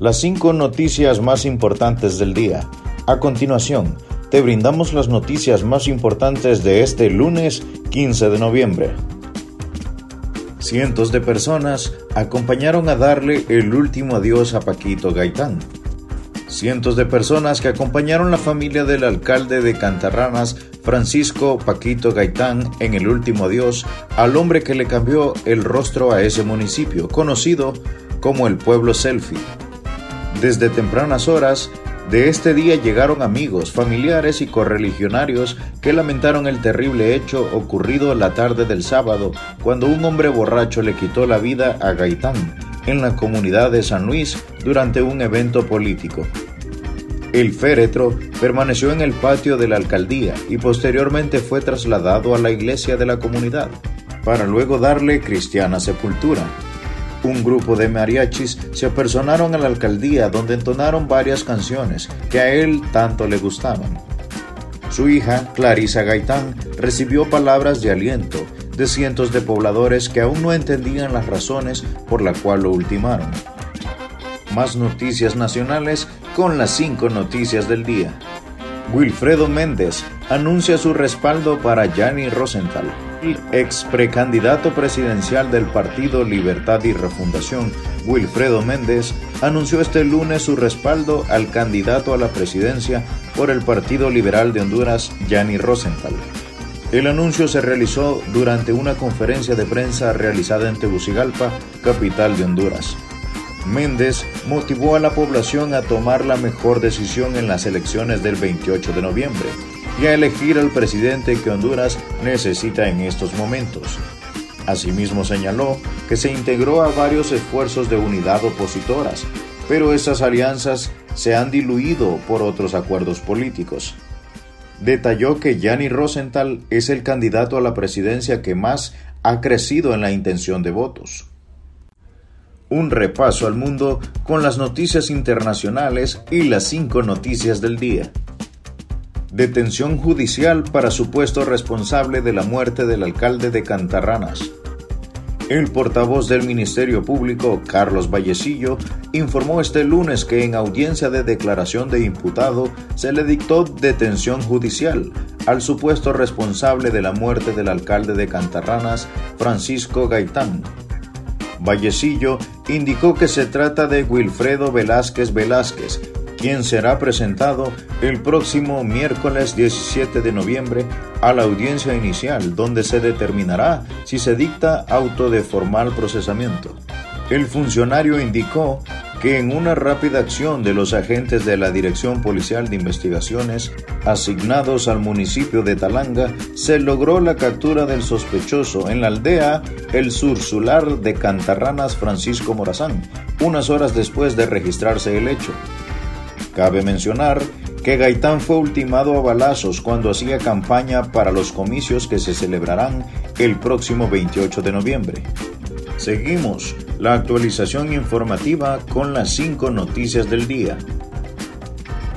las cinco noticias más importantes del día. A continuación, te brindamos las noticias más importantes de este lunes 15 de noviembre. Cientos de personas acompañaron a darle el último adiós a Paquito Gaitán. Cientos de personas que acompañaron la familia del alcalde de Cantarranas, Francisco Paquito Gaitán, en el último adiós al hombre que le cambió el rostro a ese municipio, conocido como el pueblo selfie. Desde tempranas horas de este día llegaron amigos, familiares y correligionarios que lamentaron el terrible hecho ocurrido la tarde del sábado, cuando un hombre borracho le quitó la vida a Gaitán en la comunidad de San Luis durante un evento político. El féretro permaneció en el patio de la alcaldía y posteriormente fue trasladado a la iglesia de la comunidad, para luego darle cristiana sepultura un grupo de mariachis se apersonaron a la alcaldía donde entonaron varias canciones que a él tanto le gustaban. Su hija, Clarisa Gaitán, recibió palabras de aliento de cientos de pobladores que aún no entendían las razones por la cual lo ultimaron. Más noticias nacionales con las cinco noticias del día. Wilfredo Méndez anuncia su respaldo para Gianni Rosenthal. Ex precandidato presidencial del Partido Libertad y Refundación, Wilfredo Méndez, anunció este lunes su respaldo al candidato a la presidencia por el Partido Liberal de Honduras, Gianni Rosenthal. El anuncio se realizó durante una conferencia de prensa realizada en Tegucigalpa, capital de Honduras. Méndez motivó a la población a tomar la mejor decisión en las elecciones del 28 de noviembre y a elegir al presidente que Honduras necesita en estos momentos. Asimismo señaló que se integró a varios esfuerzos de unidad opositoras, pero esas alianzas se han diluido por otros acuerdos políticos. Detalló que Gianni Rosenthal es el candidato a la presidencia que más ha crecido en la intención de votos un repaso al mundo con las noticias internacionales y las cinco noticias del día. Detención judicial para supuesto responsable de la muerte del alcalde de Cantarranas. El portavoz del Ministerio Público, Carlos Vallecillo, informó este lunes que en audiencia de declaración de imputado se le dictó detención judicial al supuesto responsable de la muerte del alcalde de Cantarranas, Francisco Gaitán, Vallecillo indicó que se trata de Wilfredo Velázquez Velázquez, quien será presentado el próximo miércoles 17 de noviembre a la audiencia inicial, donde se determinará si se dicta auto de formal procesamiento. El funcionario indicó que en una rápida acción de los agentes de la Dirección Policial de Investigaciones asignados al municipio de Talanga se logró la captura del sospechoso en la aldea El Sursular de Cantarranas Francisco Morazán, unas horas después de registrarse el hecho. Cabe mencionar que Gaitán fue ultimado a balazos cuando hacía campaña para los comicios que se celebrarán el próximo 28 de noviembre. Seguimos la actualización informativa con las cinco noticias del día.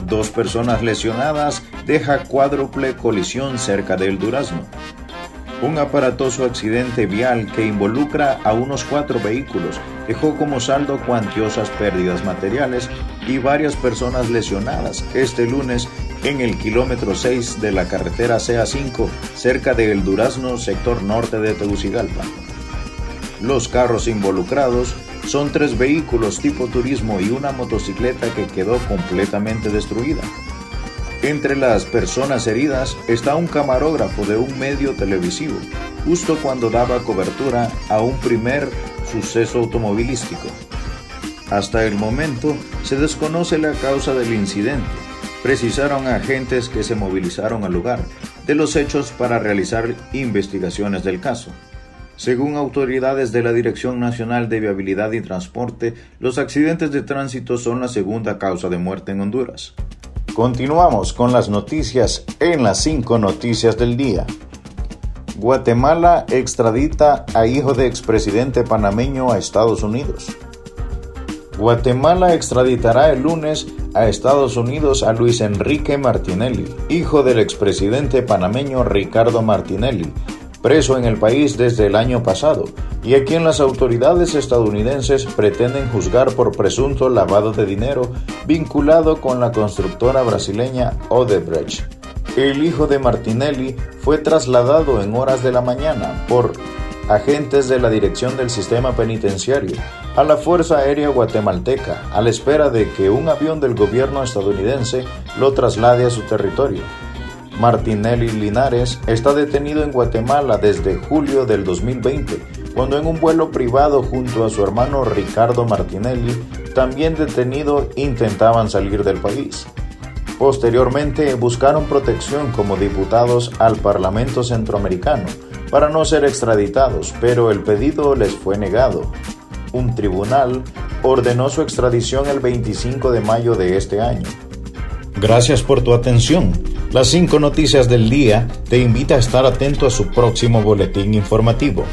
Dos personas lesionadas deja cuádruple colisión cerca del Durazno. Un aparatoso accidente vial que involucra a unos cuatro vehículos dejó como saldo cuantiosas pérdidas materiales y varias personas lesionadas este lunes en el kilómetro 6 de la carretera CA5 cerca de El Durazno, sector norte de Tegucigalpa. Los carros involucrados son tres vehículos tipo turismo y una motocicleta que quedó completamente destruida. Entre las personas heridas está un camarógrafo de un medio televisivo, justo cuando daba cobertura a un primer suceso automovilístico. Hasta el momento se desconoce la causa del incidente, precisaron agentes que se movilizaron al lugar de los hechos para realizar investigaciones del caso. Según autoridades de la Dirección Nacional de Viabilidad y Transporte, los accidentes de tránsito son la segunda causa de muerte en Honduras. Continuamos con las noticias en las cinco noticias del día. Guatemala extradita a hijo de expresidente panameño a Estados Unidos. Guatemala extraditará el lunes a Estados Unidos a Luis Enrique Martinelli, hijo del expresidente panameño Ricardo Martinelli, preso en el país desde el año pasado y a quien las autoridades estadounidenses pretenden juzgar por presunto lavado de dinero vinculado con la constructora brasileña Odebrecht. El hijo de Martinelli fue trasladado en horas de la mañana por agentes de la Dirección del Sistema Penitenciario a la Fuerza Aérea Guatemalteca a la espera de que un avión del gobierno estadounidense lo traslade a su territorio. Martinelli Linares está detenido en Guatemala desde julio del 2020, cuando en un vuelo privado junto a su hermano Ricardo Martinelli, también detenido, intentaban salir del país. Posteriormente buscaron protección como diputados al Parlamento Centroamericano para no ser extraditados, pero el pedido les fue negado. Un tribunal ordenó su extradición el 25 de mayo de este año. Gracias por tu atención. Las cinco noticias del día te invita a estar atento a su próximo boletín informativo.